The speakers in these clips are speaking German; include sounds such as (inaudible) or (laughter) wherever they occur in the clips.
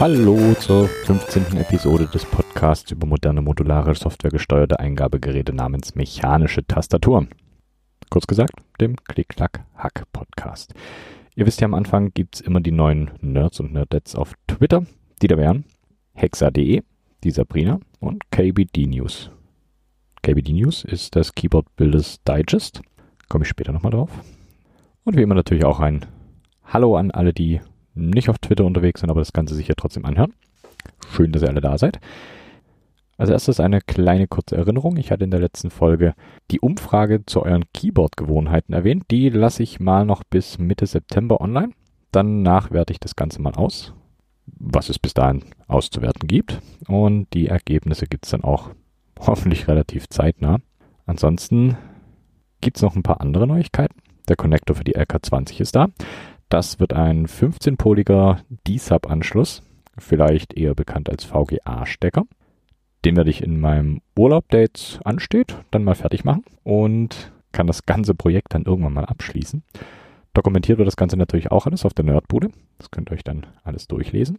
Hallo zur 15. Episode des Podcasts über moderne modulare softwaregesteuerte Eingabegeräte namens mechanische Tastaturen. Kurz gesagt, dem Klick-Klack-Hack-Podcast. Ihr wisst ja, am Anfang gibt es immer die neuen Nerds und Nerdettes auf Twitter, die da wären hexa.de, die Sabrina und KBD News. KBD News ist das Keyboard Builders Digest. Komme ich später nochmal drauf. Und wie immer natürlich auch ein Hallo an alle, die nicht auf Twitter unterwegs sind, aber das Ganze sicher trotzdem anhören. Schön, dass ihr alle da seid. Als erstes eine kleine kurze Erinnerung. Ich hatte in der letzten Folge die Umfrage zu euren Keyboard-Gewohnheiten erwähnt. Die lasse ich mal noch bis Mitte September online. Danach werte ich das Ganze mal aus, was es bis dahin auszuwerten gibt. Und die Ergebnisse gibt es dann auch (laughs) hoffentlich relativ zeitnah. Ansonsten gibt es noch ein paar andere Neuigkeiten. Der Connector für die LK20 ist da. Das wird ein 15-poliger D-Sub-Anschluss, vielleicht eher bekannt als VGA-Stecker. Den werde ich in meinem Urlaub, der jetzt ansteht, dann mal fertig machen und kann das ganze Projekt dann irgendwann mal abschließen. Dokumentiert wird das Ganze natürlich auch alles auf der Nerdbude. Das könnt ihr euch dann alles durchlesen.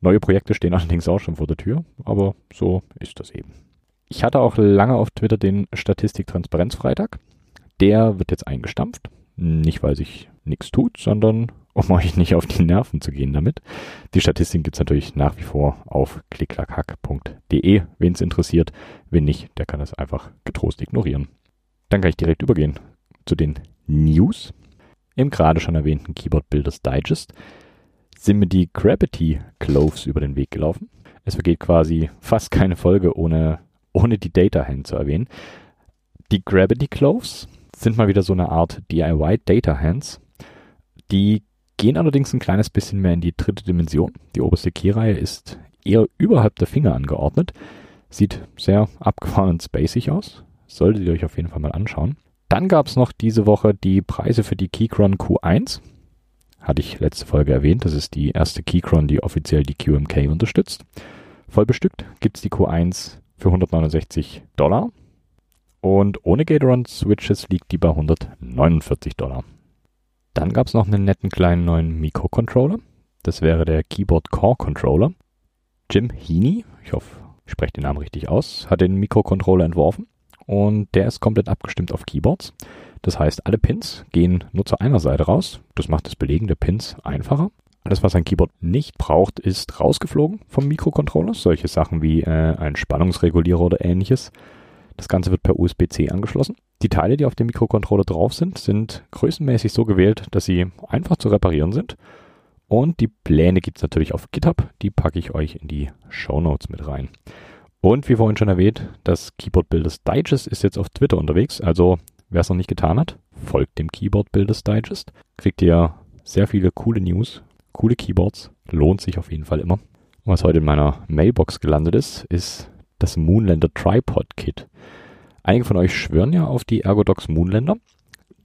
Neue Projekte stehen (laughs) allerdings auch schon vor der Tür, aber so ist das eben. Ich hatte auch lange auf Twitter den Statistik-Transparenz-Freitag. Der wird jetzt eingestampft. Nicht, weil sich nichts tut, sondern um (laughs) euch nicht auf die Nerven zu gehen damit. Die Statistiken gibt es natürlich nach wie vor auf klicklackhack.de, wen es interessiert. Wen nicht, der kann das einfach getrost ignorieren. Dann kann ich direkt übergehen zu den News. Im gerade schon erwähnten Keyboard Builders Digest sind mir die Gravity Cloves über den Weg gelaufen. Es vergeht quasi fast keine Folge ohne, ohne die Data Hand zu erwähnen. Die Gravity Cloves sind mal wieder so eine Art DIY Data Hands. Die gehen allerdings ein kleines bisschen mehr in die dritte Dimension. Die oberste Keyreihe ist eher überhalb der Finger angeordnet. Sieht sehr abgefahren und spacig aus. Solltet ihr euch auf jeden Fall mal anschauen. Dann gab es noch diese Woche die Preise für die Keychron Q1. Hatte ich letzte Folge erwähnt. Das ist die erste Keychron, die offiziell die QMK unterstützt. Voll bestückt gibt es die Q1 für 169 Dollar. Und ohne Gatoron Switches liegt die bei 149 Dollar. Dann gab es noch einen netten kleinen neuen Mikrocontroller. Das wäre der Keyboard Core Controller. Jim Heaney, ich hoffe, ich spreche den Namen richtig aus, hat den Mikrocontroller entworfen und der ist komplett abgestimmt auf Keyboards. Das heißt, alle Pins gehen nur zu einer Seite raus. Das macht das Belegen der Pins einfacher. Alles, was ein Keyboard nicht braucht, ist rausgeflogen vom Mikrocontroller. Solche Sachen wie äh, ein Spannungsregulierer oder ähnliches. Das Ganze wird per USB-C angeschlossen. Die Teile, die auf dem Mikrocontroller drauf sind, sind größenmäßig so gewählt, dass sie einfach zu reparieren sind. Und die Pläne gibt es natürlich auf GitHub. Die packe ich euch in die Show Notes mit rein. Und wie vorhin schon erwähnt, das Keyboard Builders Digest ist jetzt auf Twitter unterwegs. Also wer es noch nicht getan hat, folgt dem Keyboard Builders Digest. Kriegt ihr sehr viele coole News, coole Keyboards. Lohnt sich auf jeden Fall immer. Was heute in meiner Mailbox gelandet ist, ist das Moonlander Tripod Kit. Einige von euch schwören ja auf die Ergodox Moonlander.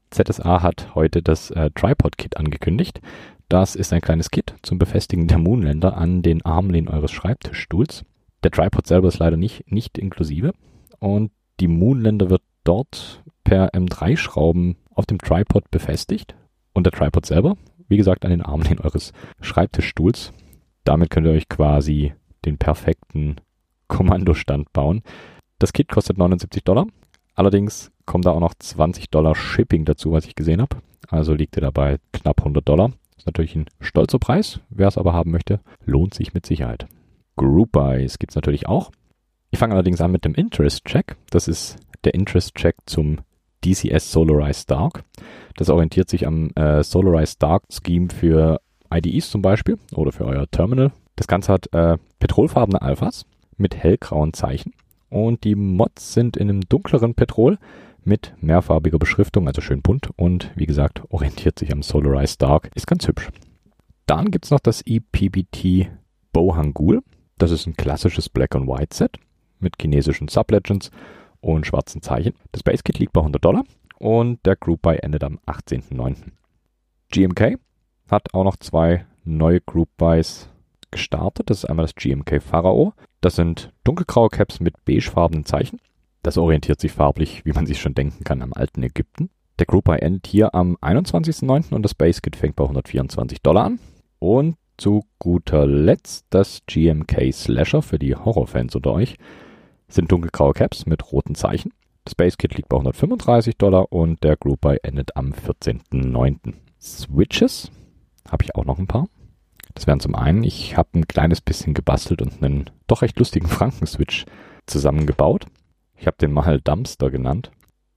ZSA hat heute das äh, Tripod Kit angekündigt. Das ist ein kleines Kit zum Befestigen der Moonlander an den Armlehnen eures Schreibtischstuhls. Der Tripod selber ist leider nicht, nicht inklusive und die Moonlander wird dort per M3-Schrauben auf dem Tripod befestigt und der Tripod selber, wie gesagt, an den Armlehnen eures Schreibtischstuhls. Damit könnt ihr euch quasi den perfekten Kommandostand bauen. Das Kit kostet 79 Dollar. Allerdings kommen da auch noch 20 Dollar Shipping dazu, was ich gesehen habe. Also liegt er dabei knapp 100 Dollar. Ist natürlich ein stolzer Preis. Wer es aber haben möchte, lohnt sich mit Sicherheit. Group Buys gibt es natürlich auch. Ich fange allerdings an mit dem Interest Check. Das ist der Interest Check zum DCS Solarized Dark. Das orientiert sich am äh, Solarized Dark Scheme für IDEs zum Beispiel oder für euer Terminal. Das Ganze hat äh, petrolfarbene Alphas mit hellgrauen Zeichen und die Mods sind in einem dunkleren Petrol mit mehrfarbiger Beschriftung, also schön bunt und wie gesagt orientiert sich am Solarized Dark, ist ganz hübsch. Dann gibt es noch das EPBT Bohangul. Das ist ein klassisches Black and White Set mit chinesischen Sublegends und schwarzen Zeichen. Das Base Kit liegt bei 100 Dollar und der Group Buy endet am 18.09. GMK hat auch noch zwei neue Group Buys gestartet. Das ist einmal das GMK Pharao. Das sind dunkelgraue Caps mit beigefarbenen Zeichen. Das orientiert sich farblich, wie man sich schon denken kann, am alten Ägypten. Der Group Buy endet hier am 21.09. und das Base Kit fängt bei 124 Dollar an. Und zu guter Letzt das GMK Slasher für die Horrorfans unter euch. Sind dunkelgraue Caps mit roten Zeichen. Das Base Kit liegt bei 135 Dollar und der Group Buy endet am 14.09. Switches habe ich auch noch ein paar. Das wären zum einen, ich habe ein kleines bisschen gebastelt und einen doch recht lustigen Franken-Switch zusammengebaut. Ich habe den mal Dumpster genannt.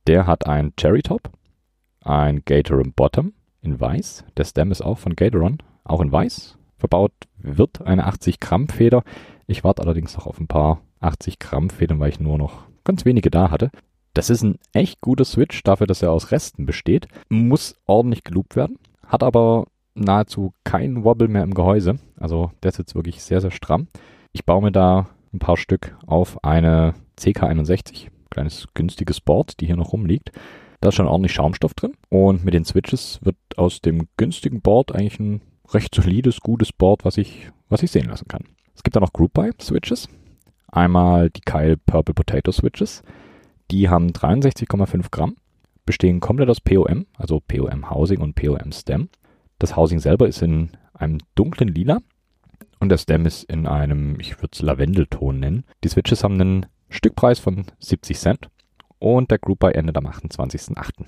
Der hat ein Cherry Top, ein Gatoron Bottom in weiß. Der Stem ist auch von Gatoron, auch in weiß. Verbaut wird eine 80 Gramm Feder. Ich warte allerdings noch auf ein paar 80 Gramm Federn, weil ich nur noch ganz wenige da hatte. Das ist ein echt guter Switch dafür, dass er aus Resten besteht. Muss ordentlich geloopt werden. Hat aber nahezu keinen Wobble mehr im Gehäuse. Also der sitzt wirklich sehr, sehr stramm. Ich baue mir da ein paar Stück auf eine CK61. Kleines günstiges Board, die hier noch rumliegt. Da ist schon ordentlich Schaumstoff drin. Und mit den Switches wird aus dem günstigen Board eigentlich ein recht solides, gutes Board, was ich, was ich sehen lassen kann. Es gibt da noch Group Buy Switches. Einmal die Kyle Purple Potato Switches. Die haben 63,5 Gramm, bestehen komplett aus POM, also POM Housing und POM Stem. Das Housing selber ist in einem dunklen Lila und der Stem ist in einem, ich würde es Lavendelton nennen. Die Switches haben einen Stückpreis von 70 Cent und der Group Buy endet am 28.08.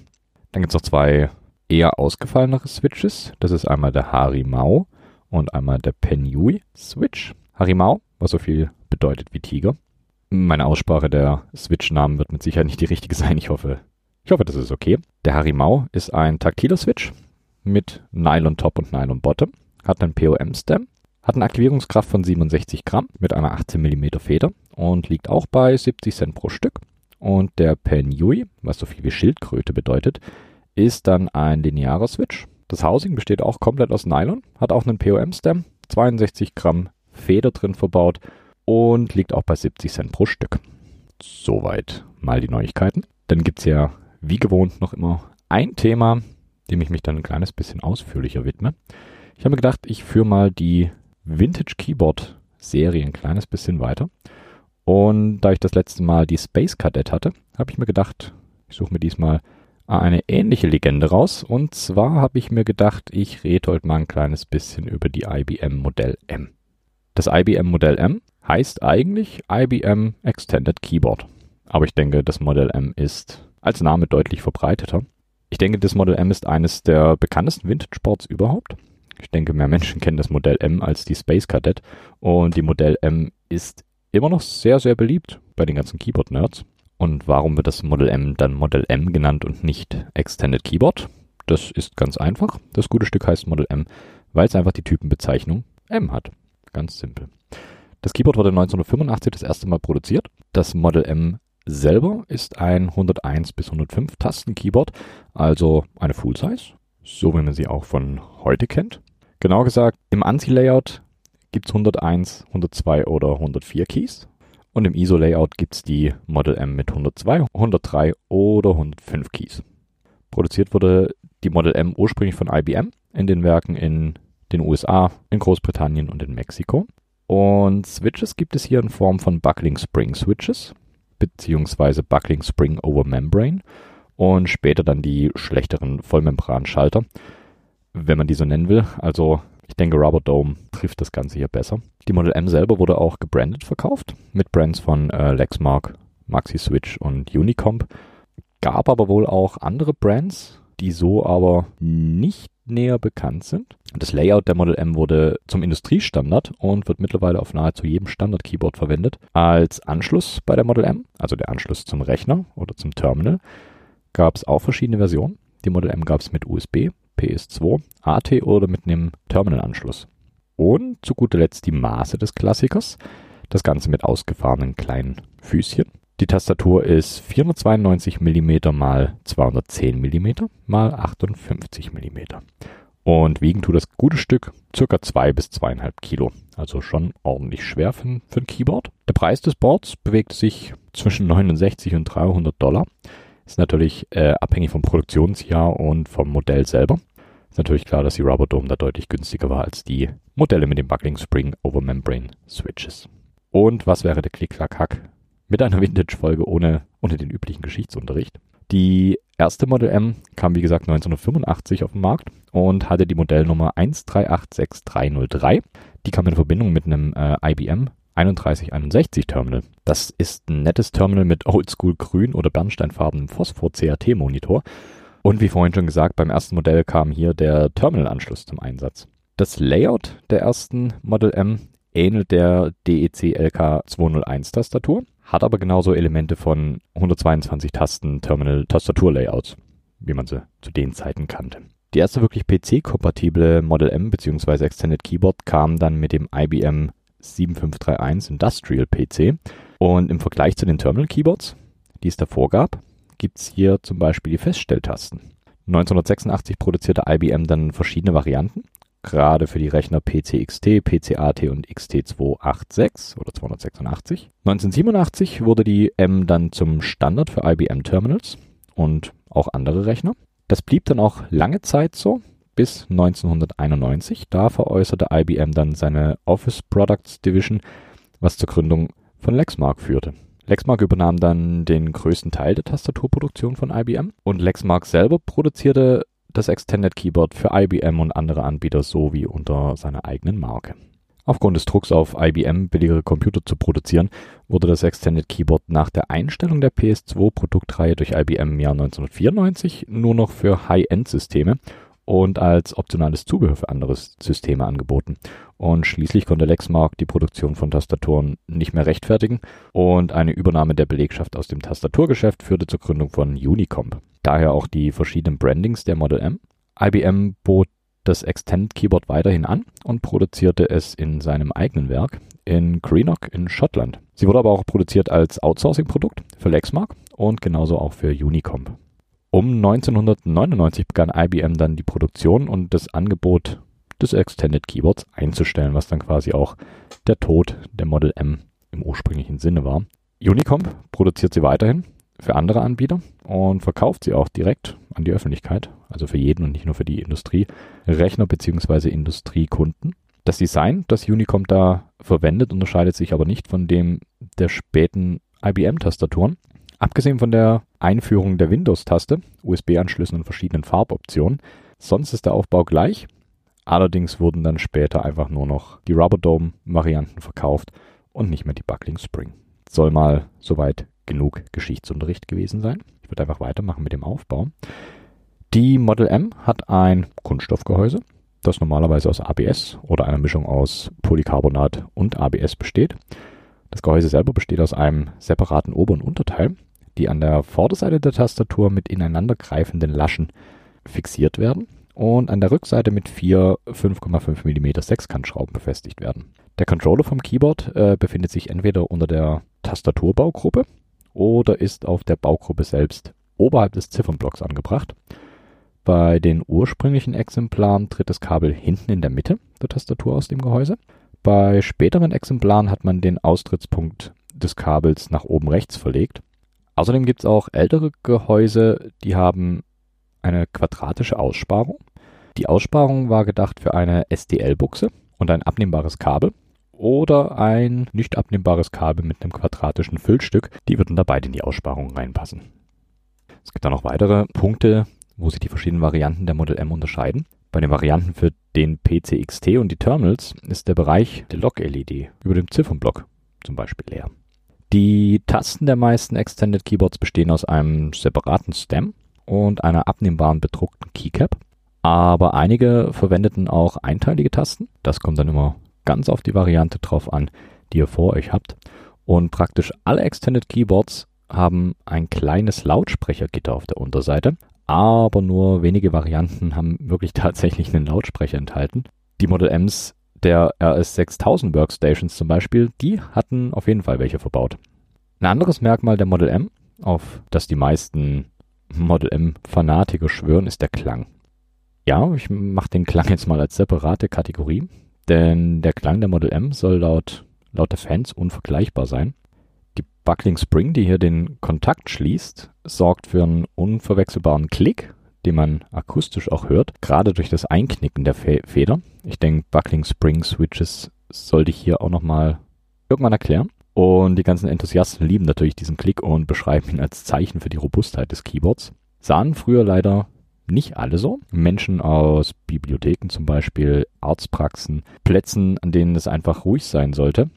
Dann gibt es noch zwei eher ausgefallenere Switches. Das ist einmal der Harimau und einmal der Penyui Switch. Harimau, was so viel bedeutet wie Tiger. Meine Aussprache der Switch-Namen wird mit Sicherheit nicht die richtige sein. Ich hoffe, ich hoffe, das ist okay. Der Harimau ist ein taktiler Switch mit Nylon Top und Nylon Bottom, hat einen POM-Stem, hat eine Aktivierungskraft von 67 Gramm mit einer 18 mm Feder und liegt auch bei 70 Cent pro Stück. Und der Penyui, was so viel wie Schildkröte bedeutet, ist dann ein linearer Switch. Das Housing besteht auch komplett aus Nylon, hat auch einen POM-Stem, 62 Gramm Feder drin verbaut und liegt auch bei 70 Cent pro Stück. Soweit mal die Neuigkeiten. Dann gibt es ja wie gewohnt noch immer ein Thema, dem ich mich dann ein kleines bisschen ausführlicher widme. Ich habe gedacht, ich führe mal die Vintage Keyboard Serie ein kleines bisschen weiter. Und da ich das letzte Mal die Space Cadet hatte, habe ich mir gedacht, ich suche mir diesmal eine ähnliche Legende raus. Und zwar habe ich mir gedacht, ich rede heute mal ein kleines bisschen über die IBM Modell M. Das IBM Modell M heißt eigentlich IBM Extended Keyboard. Aber ich denke, das Modell M ist als Name deutlich verbreiteter. Ich denke, das Modell M ist eines der bekanntesten Vintage-Boards überhaupt. Ich denke, mehr Menschen kennen das Modell M als die Space Cadet. Und die Modell M ist immer noch sehr, sehr beliebt bei den ganzen Keyboard-Nerds. Und warum wird das Model M dann Model M genannt und nicht Extended Keyboard? Das ist ganz einfach. Das gute Stück heißt Model M, weil es einfach die Typenbezeichnung M hat. Ganz simpel. Das Keyboard wurde 1985 das erste Mal produziert. Das Model M selber ist ein 101 bis 105 Tasten Keyboard, also eine Full Size, so wie man sie auch von heute kennt. Genau gesagt, im ANSI-Layout gibt es 101, 102 oder 104 Keys. Und im ISO-Layout gibt es die Model M mit 102, 103 oder 105 Keys. Produziert wurde die Model M ursprünglich von IBM in den Werken in den USA, in Großbritannien und in Mexiko. Und Switches gibt es hier in Form von Buckling Spring Switches, beziehungsweise Buckling Spring over Membrane und später dann die schlechteren Vollmembran-Schalter, wenn man die so nennen will. Also ich denke, Rubber Dome trifft das Ganze hier besser. Die Model M selber wurde auch gebrandet verkauft mit Brands von äh, Lexmark, Maxi Switch und Unicomp. Gab aber wohl auch andere Brands, die so aber nicht näher bekannt sind. Das Layout der Model M wurde zum Industriestandard und wird mittlerweile auf nahezu jedem Standard-Keyboard verwendet. Als Anschluss bei der Model M, also der Anschluss zum Rechner oder zum Terminal, gab es auch verschiedene Versionen. Die Model M gab es mit USB, PS2, AT oder mit einem Terminalanschluss. Und zu guter Letzt die Maße des Klassikers. Das Ganze mit ausgefahrenen kleinen Füßchen. Die Tastatur ist 492 mm x 210 mm x 58 mm. Und wiegen tut das gute Stück circa 2 bis 2,5 Kilo. Also schon ordentlich schwer für, für ein Keyboard. Der Preis des Boards bewegt sich zwischen 69 und 300 Dollar. Ist natürlich äh, abhängig vom Produktionsjahr und vom Modell selber. Ist natürlich klar, dass die Rubber Dome da deutlich günstiger war als die Modelle mit dem Buckling Spring Over Membrane Switches. Und was wäre der Klick-Klack-Hack mit einer Vintage-Folge ohne, ohne den üblichen Geschichtsunterricht? Die erste Model M kam wie gesagt 1985 auf den Markt und hatte die Modellnummer 1386303. Die kam in Verbindung mit einem äh, IBM 3161 Terminal. Das ist ein nettes Terminal mit Oldschool grün oder bernsteinfarbenem Phosphor-CRT-Monitor. Und wie vorhin schon gesagt, beim ersten Modell kam hier der Terminalanschluss zum Einsatz. Das Layout der ersten Model M ähnelt der DEC LK 201 Tastatur, hat aber genauso Elemente von 122 Tasten Terminal Tastaturlayouts, wie man sie zu den Zeiten kannte. Die erste wirklich PC-kompatible Model M bzw. Extended Keyboard kam dann mit dem IBM 7531 Industrial PC. Und im Vergleich zu den Terminal Keyboards, die es davor gab, gibt es hier zum Beispiel die Feststelltasten. 1986 produzierte IBM dann verschiedene Varianten, gerade für die Rechner PCXT, PCAT und XT286 oder 286. 1987 wurde die M dann zum Standard für IBM Terminals und auch andere Rechner. Das blieb dann auch lange Zeit so, bis 1991. Da veräußerte IBM dann seine Office Products Division, was zur Gründung von Lexmark führte. Lexmark übernahm dann den größten Teil der Tastaturproduktion von IBM und Lexmark selber produzierte das Extended Keyboard für IBM und andere Anbieter sowie unter seiner eigenen Marke. Aufgrund des Drucks auf IBM billigere Computer zu produzieren, wurde das Extended Keyboard nach der Einstellung der PS2-Produktreihe durch IBM im Jahr 1994 nur noch für High-End-Systeme und als optionales Zubehör für andere Systeme angeboten. Und schließlich konnte Lexmark die Produktion von Tastaturen nicht mehr rechtfertigen und eine Übernahme der Belegschaft aus dem Tastaturgeschäft führte zur Gründung von Unicomp. Daher auch die verschiedenen Brandings der Model M. IBM bot das Extend Keyboard weiterhin an und produzierte es in seinem eigenen Werk in Greenock in Schottland. Sie wurde aber auch produziert als Outsourcing-Produkt für Lexmark und genauso auch für Unicomp. Um 1999 begann IBM dann die Produktion und das Angebot des Extended Keyboards einzustellen, was dann quasi auch der Tod der Model M im ursprünglichen Sinne war. Unicomp produziert sie weiterhin für andere Anbieter und verkauft sie auch direkt an die Öffentlichkeit, also für jeden und nicht nur für die Industrierechner bzw. Industriekunden. Das Design, das Unicomp da verwendet, unterscheidet sich aber nicht von dem der späten IBM-Tastaturen. Abgesehen von der Einführung der Windows-Taste, USB-Anschlüssen und verschiedenen Farboptionen, sonst ist der Aufbau gleich. Allerdings wurden dann später einfach nur noch die Rubber Dome-Varianten verkauft und nicht mehr die Buckling Spring. Soll mal soweit genug Geschichtsunterricht gewesen sein. Ich würde einfach weitermachen mit dem Aufbau. Die Model M hat ein Kunststoffgehäuse, das normalerweise aus ABS oder einer Mischung aus Polycarbonat und ABS besteht. Das Gehäuse selber besteht aus einem separaten Ober- und Unterteil die an der Vorderseite der Tastatur mit ineinandergreifenden Laschen fixiert werden und an der Rückseite mit vier 5,5 mm Sechskantschrauben befestigt werden. Der Controller vom Keyboard äh, befindet sich entweder unter der Tastaturbaugruppe oder ist auf der Baugruppe selbst oberhalb des Ziffernblocks angebracht. Bei den ursprünglichen Exemplaren tritt das Kabel hinten in der Mitte der Tastatur aus dem Gehäuse. Bei späteren Exemplaren hat man den Austrittspunkt des Kabels nach oben rechts verlegt Außerdem gibt es auch ältere Gehäuse, die haben eine quadratische Aussparung. Die Aussparung war gedacht für eine SDL-Buchse und ein abnehmbares Kabel oder ein nicht abnehmbares Kabel mit einem quadratischen Füllstück. Die würden da beide in die Aussparung reinpassen. Es gibt dann noch weitere Punkte, wo sich die verschiedenen Varianten der Model M unterscheiden. Bei den Varianten für den PCXT und die Terminals ist der Bereich der Log-LED über dem Ziffernblock zum Beispiel leer. Die Tasten der meisten Extended Keyboards bestehen aus einem separaten Stem und einer abnehmbaren bedruckten Keycap. Aber einige verwendeten auch einteilige Tasten. Das kommt dann immer ganz auf die Variante drauf an, die ihr vor euch habt. Und praktisch alle Extended Keyboards haben ein kleines Lautsprechergitter auf der Unterseite, aber nur wenige Varianten haben wirklich (laughs) tatsächlich einen Lautsprecher enthalten. Die Model Ms der RS6000 Workstations zum Beispiel, die hatten auf jeden Fall welche verbaut. Ein anderes Merkmal der Model M, auf das die meisten (laughs) Model M-Fanatiker schwören, ist der Klang. Ja, ich mache den Klang jetzt mal als separate Kategorie, denn der Klang der Model M soll laut, laut der Fans unvergleichbar sein. Die Buckling Spring, die hier den Kontakt schließt, sorgt für einen unverwechselbaren Klick den man akustisch auch hört, gerade durch das Einknicken der Feder. Ich denke, Buckling Spring Switches sollte ich hier auch nochmal irgendwann erklären. Und die ganzen Enthusiasten lieben natürlich diesen Klick und beschreiben ihn als Zeichen für die Robustheit des Keyboards. Sahen früher leider nicht alle so. Menschen aus Bibliotheken zum Beispiel, Arztpraxen, Plätzen, an denen es einfach ruhig sein sollte,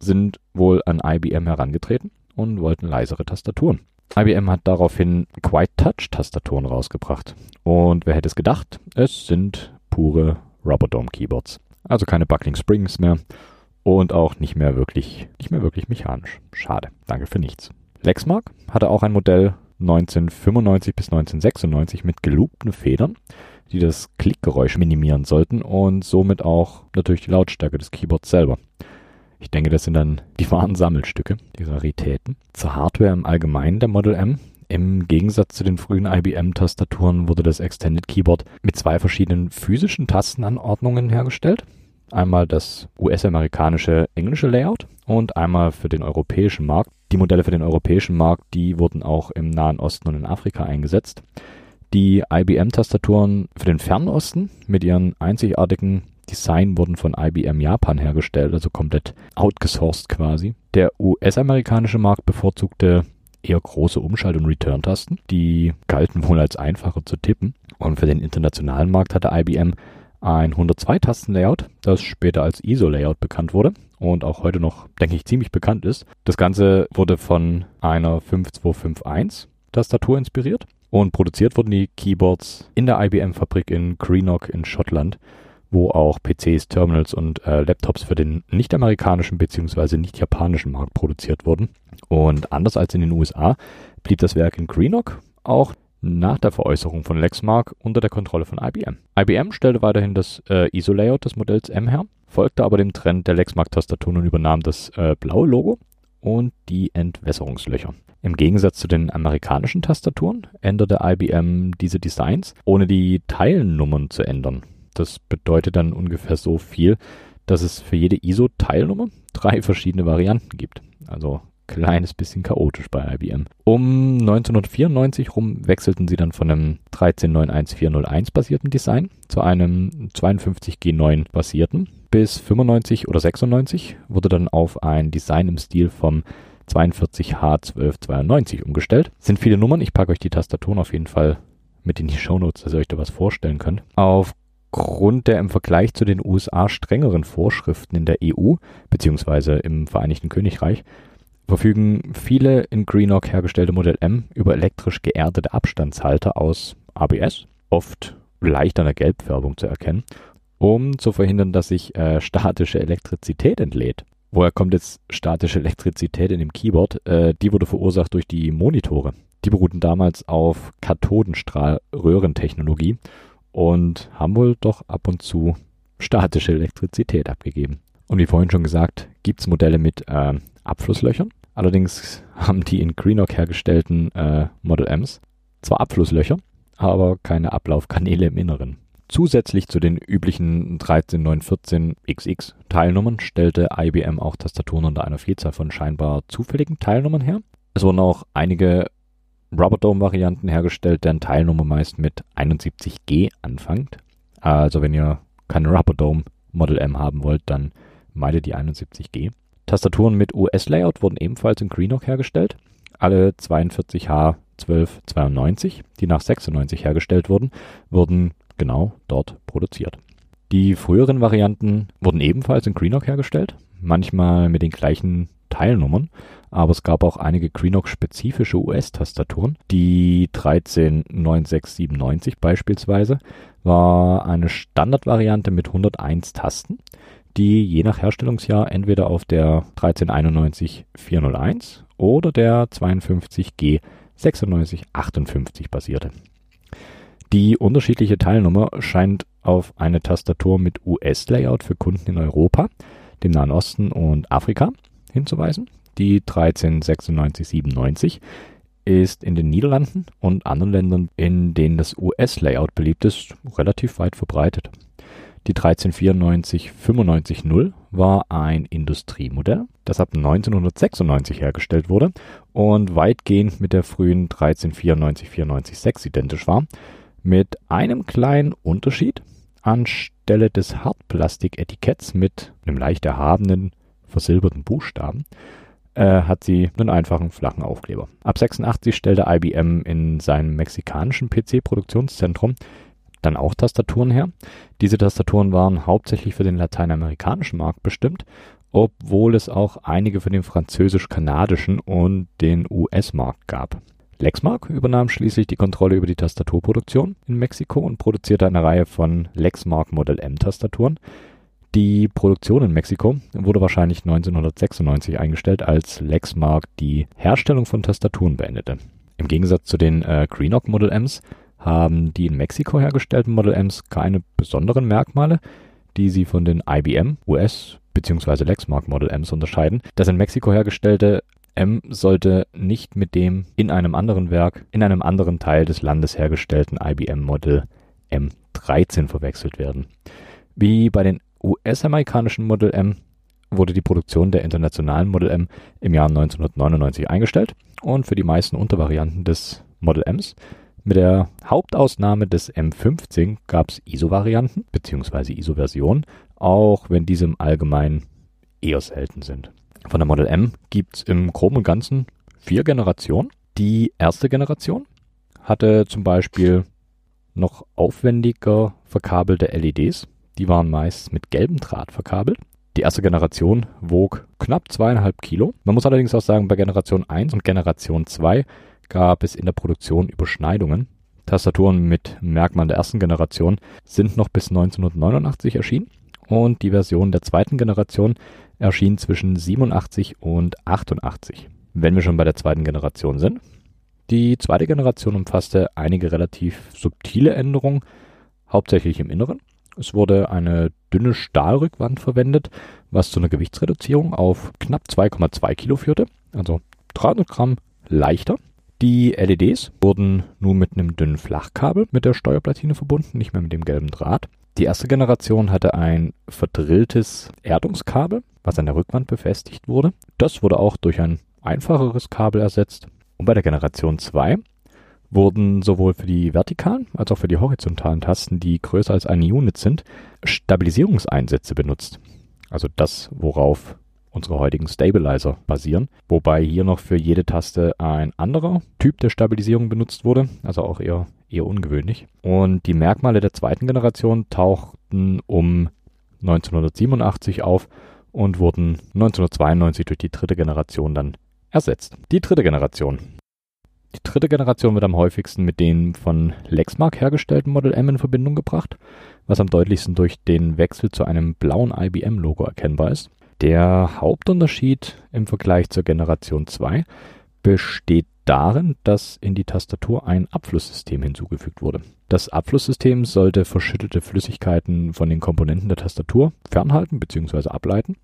sind wohl an IBM herangetreten und wollten leisere Tastaturen. IBM hat daraufhin Quiet Touch Tastaturen rausgebracht. Und wer hätte es gedacht? Es sind pure Rubber Keyboards. Also keine Buckling Springs mehr und auch nicht mehr wirklich, nicht mehr wirklich mechanisch. Schade. Danke für nichts. Lexmark hatte auch ein Modell 1995 bis 1996 mit geloopten Federn, die das Klickgeräusch minimieren sollten und somit auch natürlich die Lautstärke des Keyboards selber. Ich denke, das sind dann die wahren Sammelstücke, die Raritäten. Zur Hardware im Allgemeinen der Model M. Im Gegensatz zu den frühen IBM-Tastaturen wurde das Extended Keyboard mit zwei verschiedenen physischen Tastenanordnungen hergestellt. Einmal das US-amerikanische englische Layout und einmal für den europäischen Markt. Die Modelle für den europäischen Markt, die wurden auch im Nahen Osten und in Afrika eingesetzt. Die IBM-Tastaturen für den Fernosten mit ihren einzigartigen Design wurden von IBM Japan hergestellt, also komplett outgesourced quasi. Der US-amerikanische Markt bevorzugte eher große Umschalt- und Return-Tasten. Die galten wohl als einfacher zu tippen. Und für den internationalen Markt hatte IBM ein 102-Tasten-Layout, das später als ISO-Layout bekannt wurde und auch heute noch, denke ich, ziemlich bekannt ist. Das Ganze wurde von einer 5251 Tastatur inspiriert und produziert wurden die Keyboards in der IBM-Fabrik in Greenock in Schottland wo auch PCs, Terminals und äh, Laptops für den nicht-amerikanischen bzw. nicht-japanischen Markt produziert wurden. Und anders als in den USA blieb das Werk in Greenock auch nach der Veräußerung von Lexmark unter der Kontrolle von IBM. IBM stellte weiterhin das äh, ISO-Layout des Modells M her, folgte aber dem Trend der Lexmark-Tastaturen und übernahm das äh, blaue Logo und die Entwässerungslöcher. Im Gegensatz zu den amerikanischen Tastaturen änderte IBM diese Designs, ohne die Teilnummern zu ändern. Das bedeutet dann ungefähr so viel, dass es für jede ISO-Teilnummer drei verschiedene Varianten gibt. Also kleines bisschen chaotisch bei IBM. Um 1994 rum wechselten sie dann von einem 1391401 basierten Design zu einem 52G9 basierten. Bis 95 oder 96 wurde dann auf ein Design im Stil vom 42H1292 umgestellt. Sind viele Nummern, ich packe euch die Tastaturen auf jeden Fall mit in die Shownotes, dass ihr euch da was vorstellen könnt. Auf aufgrund der im Vergleich zu den USA strengeren Vorschriften in der EU bzw. im Vereinigten Königreich verfügen viele in Greenock hergestellte Modell M über elektrisch geerdete Abstandshalter aus ABS, oft leicht an der Gelbfärbung zu erkennen, um zu verhindern, dass sich äh, statische Elektrizität entlädt. Woher kommt jetzt statische Elektrizität in dem Keyboard? Äh, die wurde verursacht durch die Monitore. Die beruhten damals auf Kathodenstrahlröhrentechnologie und haben wohl doch ab und zu statische Elektrizität abgegeben. Und wie vorhin schon gesagt, gibt es Modelle mit äh, Abflusslöchern. Allerdings haben die in Greenock hergestellten äh, Model Ms zwar Abflusslöcher, aber keine Ablaufkanäle im Inneren. Zusätzlich zu den üblichen 13914XX Teilnummern stellte IBM auch Tastaturen unter einer Vielzahl von scheinbar zufälligen Teilnummern her. Es wurden auch einige Rubber Dome Varianten hergestellt, deren Teilnummer meist mit 71G anfängt. Also wenn ihr keine Rubber Dome Model M haben wollt, dann meidet die 71G. Tastaturen mit US-Layout wurden ebenfalls in Greenock hergestellt. Alle 42H1292, die nach 96 hergestellt wurden, wurden genau dort produziert. Die früheren Varianten wurden ebenfalls in Greenock hergestellt, manchmal mit den gleichen Teilnummern, aber es gab auch einige Greenock-spezifische US-Tastaturen. Die 139697 beispielsweise war eine Standardvariante mit 101 Tasten, die je nach Herstellungsjahr entweder auf der 1399401 oder der 52G 9658 basierte. Die unterschiedliche Teilnummer scheint auf eine Tastatur mit US-Layout für Kunden in Europa, dem Nahen Osten und Afrika hinzuweisen. Die 139697 ist in den Niederlanden und anderen Ländern, in denen das US-Layout beliebt ist, relativ weit verbreitet. Die 1394 war ein Industriemodell, das ab 1996 hergestellt wurde und weitgehend mit der frühen 1394 identisch war, mit einem kleinen Unterschied. Anstelle des Hartplastiketiketts mit einem leicht erhabenen versilberten Buchstaben äh, hat sie einen einfachen flachen Aufkleber. Ab 86 stellte IBM in seinem mexikanischen PC-Produktionszentrum dann auch Tastaturen her. Diese Tastaturen waren hauptsächlich für den lateinamerikanischen Markt bestimmt, obwohl es auch einige für den französisch-kanadischen und den US-Markt gab. Lexmark übernahm schließlich die Kontrolle über die Tastaturproduktion in Mexiko und produzierte eine Reihe von Lexmark Model M Tastaturen. Die Produktion in Mexiko wurde wahrscheinlich 1996 eingestellt, als Lexmark die Herstellung von Tastaturen beendete. Im Gegensatz zu den äh, Greenock Model Ms haben die in Mexiko hergestellten Model Ms keine besonderen Merkmale, die sie von den IBM, US bzw. Lexmark Model Ms unterscheiden. Das in Mexiko hergestellte M sollte nicht mit dem in einem anderen Werk, in einem anderen Teil des Landes hergestellten IBM Model M13 verwechselt werden. Wie bei den US-amerikanischen Model M wurde die Produktion der internationalen Model M im Jahr 1999 eingestellt und für die meisten Untervarianten des Model Ms mit der Hauptausnahme des M15 gab es ISO-Varianten bzw. ISO-Versionen, auch wenn diese im Allgemeinen eher selten sind. Von der Model M gibt es im Groben und Ganzen vier Generationen. Die erste Generation hatte zum Beispiel noch aufwendiger verkabelte LEDs. Die waren meist mit gelbem Draht verkabelt. Die erste Generation wog knapp zweieinhalb Kilo. Man muss allerdings auch sagen, bei Generation 1 und Generation 2 gab es in der Produktion Überschneidungen. Tastaturen mit Merkmalen der ersten Generation sind noch bis 1989 erschienen und die Version der zweiten Generation erschien zwischen 87 und 88. Wenn wir schon bei der zweiten Generation sind. Die zweite Generation umfasste einige relativ subtile Änderungen, hauptsächlich im Inneren. Es wurde eine dünne Stahlrückwand verwendet, was zu einer Gewichtsreduzierung auf knapp 2,2 Kilo führte, also 300 Gramm leichter. Die LEDs wurden nun mit einem dünnen Flachkabel mit der Steuerplatine verbunden, nicht mehr mit dem gelben Draht. Die erste Generation hatte ein verdrilltes Erdungskabel, was an der Rückwand befestigt wurde. Das wurde auch durch ein einfacheres Kabel ersetzt. Und bei der Generation 2 wurden sowohl für die vertikalen als auch für die horizontalen Tasten, die größer als eine Unit sind, Stabilisierungseinsätze benutzt. Also das, worauf unsere heutigen Stabilizer basieren, wobei hier noch für jede Taste ein anderer Typ der Stabilisierung benutzt wurde, also auch eher, eher ungewöhnlich. Und die Merkmale der zweiten Generation tauchten um 1987 auf und wurden 1992 durch die dritte Generation dann ersetzt. Die dritte Generation. Die dritte Generation wird am häufigsten mit den von Lexmark hergestellten Model M in Verbindung gebracht, was am deutlichsten durch den Wechsel zu einem blauen IBM-Logo erkennbar ist. Der Hauptunterschied im Vergleich zur Generation 2 besteht darin, dass in die Tastatur ein Abflusssystem hinzugefügt wurde. Das Abflusssystem sollte verschüttete Flüssigkeiten von den Komponenten der Tastatur fernhalten bzw. ableiten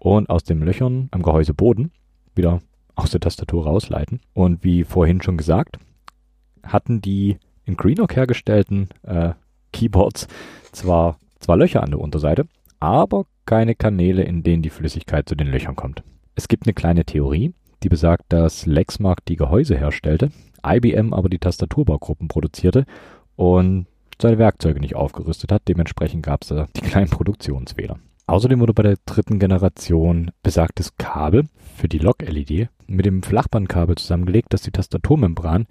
und aus den Löchern am Gehäuseboden wieder aus der Tastatur rausleiten. Und wie vorhin schon gesagt, hatten die in Greenock hergestellten äh, Keyboards zwar, zwar Löcher an der Unterseite, aber keine Kanäle, in denen die Flüssigkeit zu den Löchern kommt. Es gibt eine kleine Theorie, die besagt, dass Lexmark die Gehäuse herstellte, IBM aber die Tastaturbaugruppen produzierte und seine Werkzeuge nicht aufgerüstet hat. Dementsprechend gab es die kleinen Produktionsfehler. Außerdem wurde bei der dritten Generation besagtes Kabel für die Log-LED mit dem Flachbandkabel zusammengelegt, das die Tastaturmembran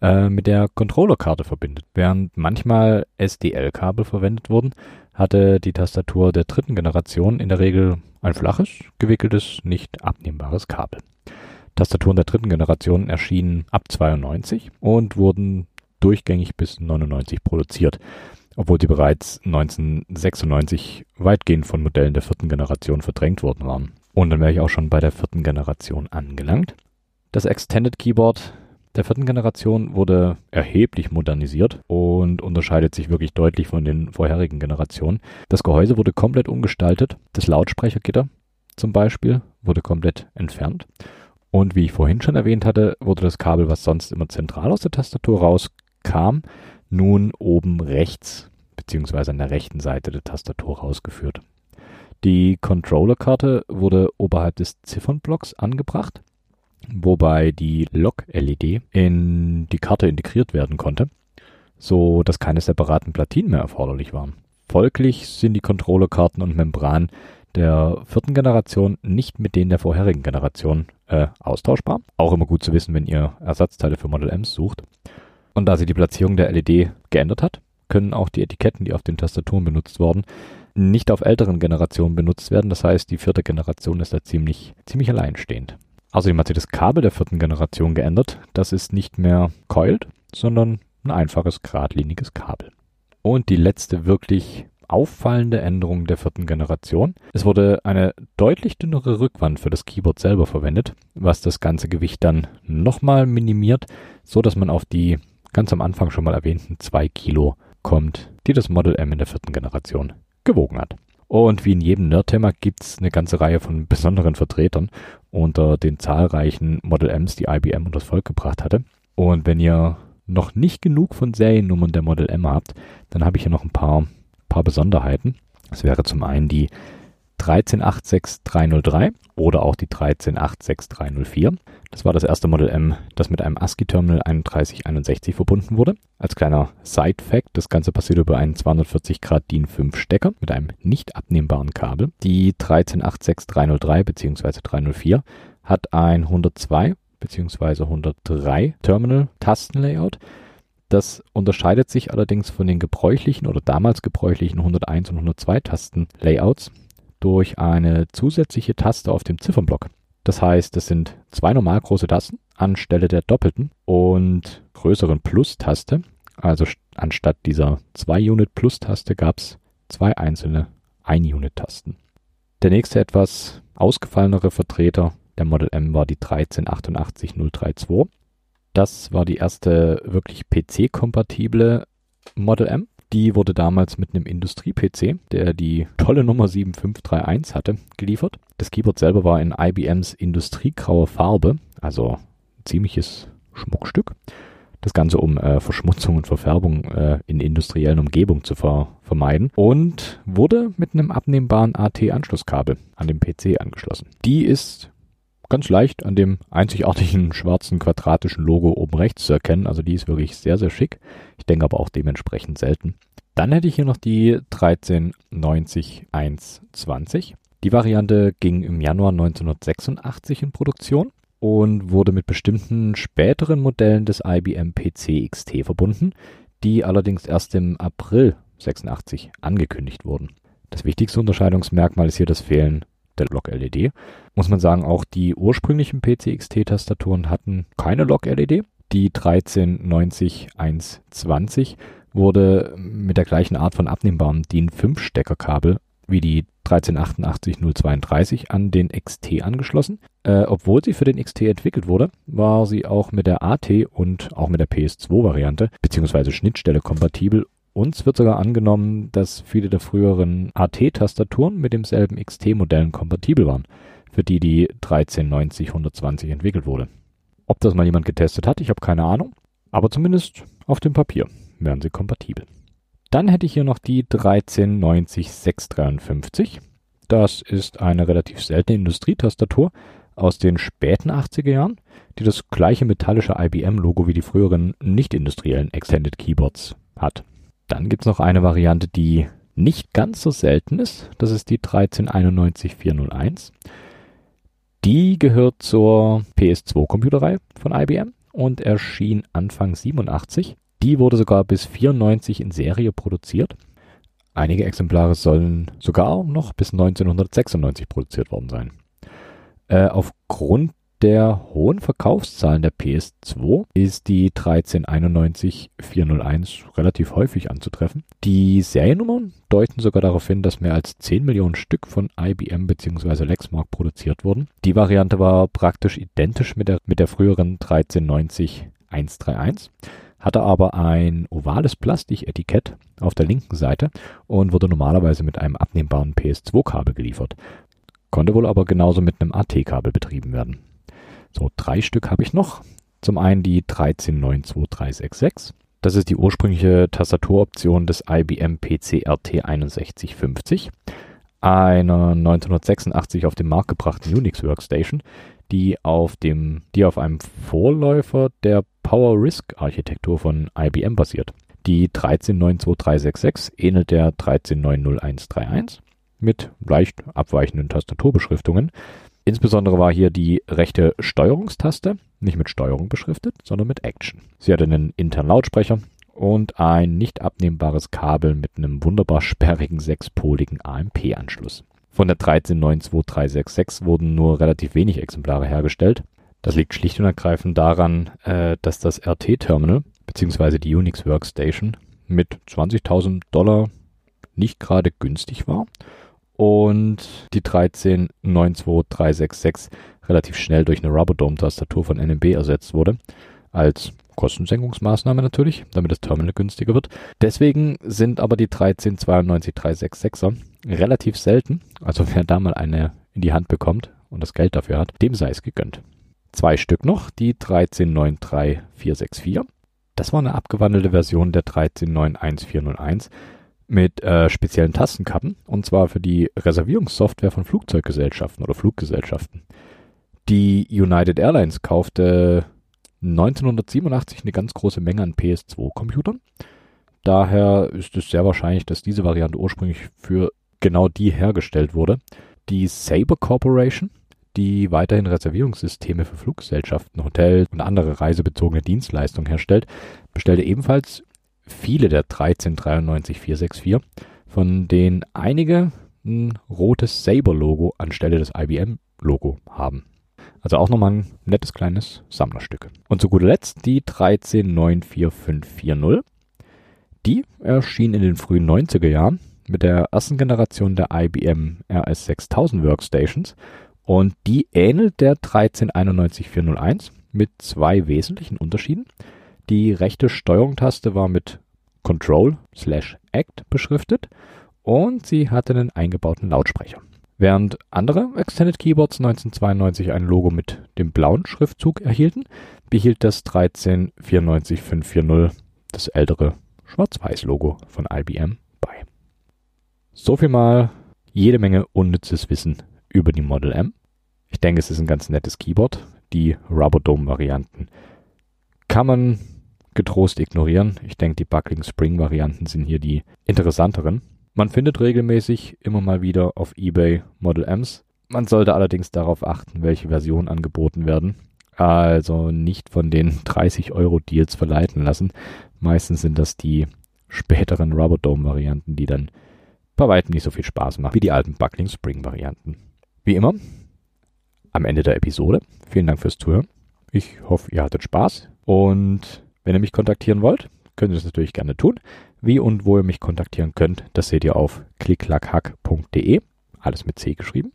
äh, mit der Controllerkarte verbindet. Während manchmal SDL-Kabel verwendet wurden, hatte die Tastatur der dritten Generation in der Regel ein flaches, gewickeltes, nicht abnehmbares Kabel. Tastaturen der dritten Generation erschienen ab 92 und wurden durchgängig bis 99 produziert, obwohl sie bereits 1996 weitgehend von Modellen der vierten Generation verdrängt worden waren. Und dann wäre ich auch schon bei der vierten Generation angelangt. Das Extended Keyboard der vierten Generation wurde erheblich modernisiert und unterscheidet sich wirklich deutlich von den vorherigen Generationen. Das Gehäuse wurde komplett umgestaltet. Das Lautsprechergitter zum Beispiel wurde komplett entfernt. Und wie ich vorhin schon erwähnt hatte, wurde das Kabel, was sonst immer zentral aus der Tastatur rauskam, nun oben rechts beziehungsweise an der rechten Seite der Tastatur rausgeführt. Die Controllerkarte wurde oberhalb des Ziffernblocks angebracht wobei die Log-LED in die Karte integriert werden konnte, so dass keine separaten Platinen mehr erforderlich waren. Folglich sind die Controllerkarten und Membranen der vierten Generation nicht mit denen der vorherigen Generation äh, austauschbar. Auch immer gut zu wissen, wenn ihr Ersatzteile für Model Ms sucht. Und da sie die Platzierung der LED geändert hat, können auch die Etiketten, die auf den Tastaturen benutzt wurden, nicht auf älteren Generationen benutzt werden. Das heißt, die vierte Generation ist da ziemlich, ziemlich alleinstehend. Außerdem hat sie das Kabel der vierten Generation geändert. Das ist nicht mehr coiled, sondern ein einfaches, geradliniges Kabel. Und die letzte wirklich auffallende Änderung der vierten Generation. Es wurde eine deutlich dünnere Rückwand für das Keyboard selber verwendet, was das ganze Gewicht dann nochmal minimiert, so dass man auf die ganz am Anfang schon mal erwähnten zwei Kilo kommt, die das Model M in der vierten Generation gewogen hat. Und wie in jedem Nerd-Thema gibt es eine ganze Reihe von besonderen Vertretern unter den zahlreichen Model Ms, die IBM unter das Volk gebracht hatte. Und wenn ihr noch nicht genug von Seriennummern der Model M habt, dann habe ich hier noch ein paar, paar Besonderheiten. Das wäre zum einen die 1386303 oder auch die 1386304. Das war das erste Model M, das mit einem ASCII-Terminal 3161 verbunden wurde. Als kleiner Side-Fact, das Ganze passiert über einen 240 Grad DIN 5 Stecker mit einem nicht abnehmbaren Kabel. Die 1386303 bzw. 304 hat ein 102 bzw. 103 Terminal-Tastenlayout. Das unterscheidet sich allerdings von den gebräuchlichen oder damals gebräuchlichen 101 und 102 Tastenlayouts durch eine zusätzliche Taste auf dem Ziffernblock. Das heißt, es sind zwei normal große Tasten anstelle der doppelten und größeren Plus-Taste. Also anstatt dieser 2-Unit-Plus-Taste gab es zwei einzelne 1-Unit-Tasten. Der nächste etwas ausgefallenere Vertreter der Model M war die 1388032. Das war die erste wirklich PC-kompatible Model M. Die wurde damals mit einem Industrie-PC, der die tolle Nummer 7531 hatte, geliefert. Das Keyboard selber war in IBMs industriegrauer Farbe, also ziemliches Schmuckstück. Das Ganze, um äh, Verschmutzung und Verfärbung äh, in industriellen Umgebungen zu ver vermeiden. Und wurde mit einem abnehmbaren AT-Anschlusskabel an den PC angeschlossen. Die ist ganz leicht an dem einzigartigen (laughs) schwarzen quadratischen Logo oben rechts zu erkennen. Also die ist wirklich sehr, sehr schick. Ich denke aber auch dementsprechend selten. Dann hätte ich hier noch die 1390120. Die Variante ging im Januar 1986 in Produktion und wurde mit bestimmten späteren Modellen des IBM PC XT verbunden, die allerdings erst im April 86 angekündigt wurden. Das wichtigste Unterscheidungsmerkmal ist hier das Fehlen der Log-LED. Muss man sagen, auch die ursprünglichen PC-XT-Tastaturen hatten keine Log-LED. Die 1390120 wurde mit der gleichen Art von abnehmbarem DIN-5-Steckerkabel wie die 1388032 an den XT angeschlossen. Äh, obwohl sie für den XT entwickelt wurde, war sie auch mit der AT und auch mit der PS2-Variante bzw. Schnittstelle kompatibel uns wird sogar angenommen, dass viele der früheren AT-Tastaturen mit demselben XT-Modellen kompatibel waren, für die die 1390-120 entwickelt wurde. Ob das mal jemand getestet hat, ich habe keine Ahnung, aber zumindest auf dem Papier wären sie kompatibel. Dann hätte ich hier noch die 1390-653. Das ist eine relativ seltene Industrietastatur aus den späten 80er Jahren, die das gleiche metallische IBM-Logo wie die früheren nicht-industriellen Extended Keyboards hat. Dann gibt es noch eine Variante, die nicht ganz so selten ist. Das ist die 1391401. Die gehört zur PS2-Computerreihe von IBM und erschien Anfang 87. Die wurde sogar bis 94 in Serie produziert. Einige Exemplare sollen sogar noch bis 1996 produziert worden sein. Äh, aufgrund der hohen Verkaufszahlen der PS2 ist die 1399401 relativ häufig anzutreffen. Die Seriennummern deuten sogar darauf hin, dass mehr als 10 Millionen Stück von IBM bzw. Lexmark produziert wurden. Die Variante war praktisch identisch mit der, mit der früheren 1390131 hatte aber ein ovales Plastiketikett auf der linken Seite und wurde normalerweise mit einem abnehmbaren PS2-Kabel geliefert. Konnte wohl aber genauso mit einem AT-Kabel betrieben werden. So, drei Stück habe ich noch. Zum einen die 1392366. Das ist die ursprüngliche Tastaturoption des IBM PC RT 6150, einer 1986 auf den Markt gebrachten Unix Workstation, die auf dem, die auf einem Vorläufer der Power RISC Architektur von IBM basiert. Die 1392366 ähnelt der 1390131 mit leicht abweichenden Tastaturbeschriftungen. Insbesondere war hier die rechte Steuerungstaste nicht mit Steuerung beschriftet, sondern mit Action. Sie hatte einen internen Lautsprecher und ein nicht abnehmbares Kabel mit einem wunderbar sperrigen sechspoligen AMP-Anschluss. Von der 1392366 wurden nur relativ wenig Exemplare hergestellt. Das liegt schlicht und ergreifend daran, äh, dass das RT-Terminal bzw. die Unix Workstation mit 20.000 Dollar nicht gerade günstig war und die 1392366 relativ schnell durch eine Rubberdome-Tastatur von NMB ersetzt wurde. Als Kostensenkungsmaßnahme natürlich, damit das Terminal günstiger wird. Deswegen sind aber die 1392366er relativ selten. Also wer da mal eine in die Hand bekommt und das Geld dafür hat, dem sei es gegönnt. Zwei Stück noch, die 1393464. Das war eine abgewandelte Version der 1391401 mit äh, speziellen Tastenkappen und zwar für die Reservierungssoftware von Flugzeuggesellschaften oder Fluggesellschaften. Die United Airlines kaufte 1987 eine ganz große Menge an PS2-Computern. Daher ist es sehr wahrscheinlich, dass diese Variante ursprünglich für genau die hergestellt wurde. Die Sabre Corporation, die weiterhin Reservierungssysteme für Fluggesellschaften, Hotels und andere reisebezogene Dienstleistungen herstellt, bestellte ebenfalls viele der 1399464, von denen einige ein rotes Sabre-Logo anstelle des IBM-Logo haben. Also auch nochmal ein nettes kleines Sammlerstück. Und zu guter Letzt die 1394540. Die erschien in den frühen 90er Jahren mit der ersten Generation der IBM RS6000 Workstations und die ähnelt der 1399401 mit zwei wesentlichen Unterschieden. Die rechte Steuerungstaste war mit Control slash Act beschriftet und sie hatte einen eingebauten Lautsprecher. Während andere Extended Keyboards 1992 ein Logo mit dem blauen Schriftzug erhielten, behielt das 1394540 das ältere Schwarz-Weiß-Logo von IBM bei. So viel mal jede Menge unnützes Wissen über die Model M. Ich denke, es ist ein ganz nettes Keyboard. Die Rubber Dome Varianten kann man getrost ignorieren. Ich denke, die Buckling Spring Varianten sind hier die interessanteren. Man findet regelmäßig immer mal wieder auf eBay Model Ms. Man sollte allerdings darauf achten, welche Versionen angeboten werden. Also nicht von den (laughs) 30 Euro Deals verleiten lassen. Meistens sind das die späteren Rubber Dome Varianten, die dann bei weitem nicht so viel Spaß machen wie die alten Buckling Spring Varianten. Wie immer, am Ende der Episode. Vielen Dank fürs Zuhören. Ich hoffe, ihr hattet Spaß. Und wenn ihr mich kontaktieren wollt, könnt ihr das natürlich gerne tun. Wie und wo ihr mich kontaktieren könnt, das seht ihr auf klicklackhack.de. Alles mit C geschrieben.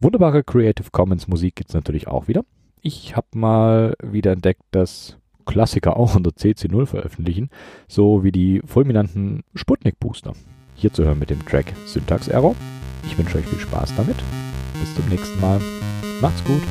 Wunderbare Creative Commons Musik gibt es natürlich auch wieder. Ich habe mal wieder entdeckt, dass Klassiker auch unter CC0 veröffentlichen, so wie die fulminanten Sputnik Booster. Hier zu hören mit dem Track Syntax Error. Ich wünsche euch viel Spaß damit. Bis zum nächsten Mal. Macht's gut.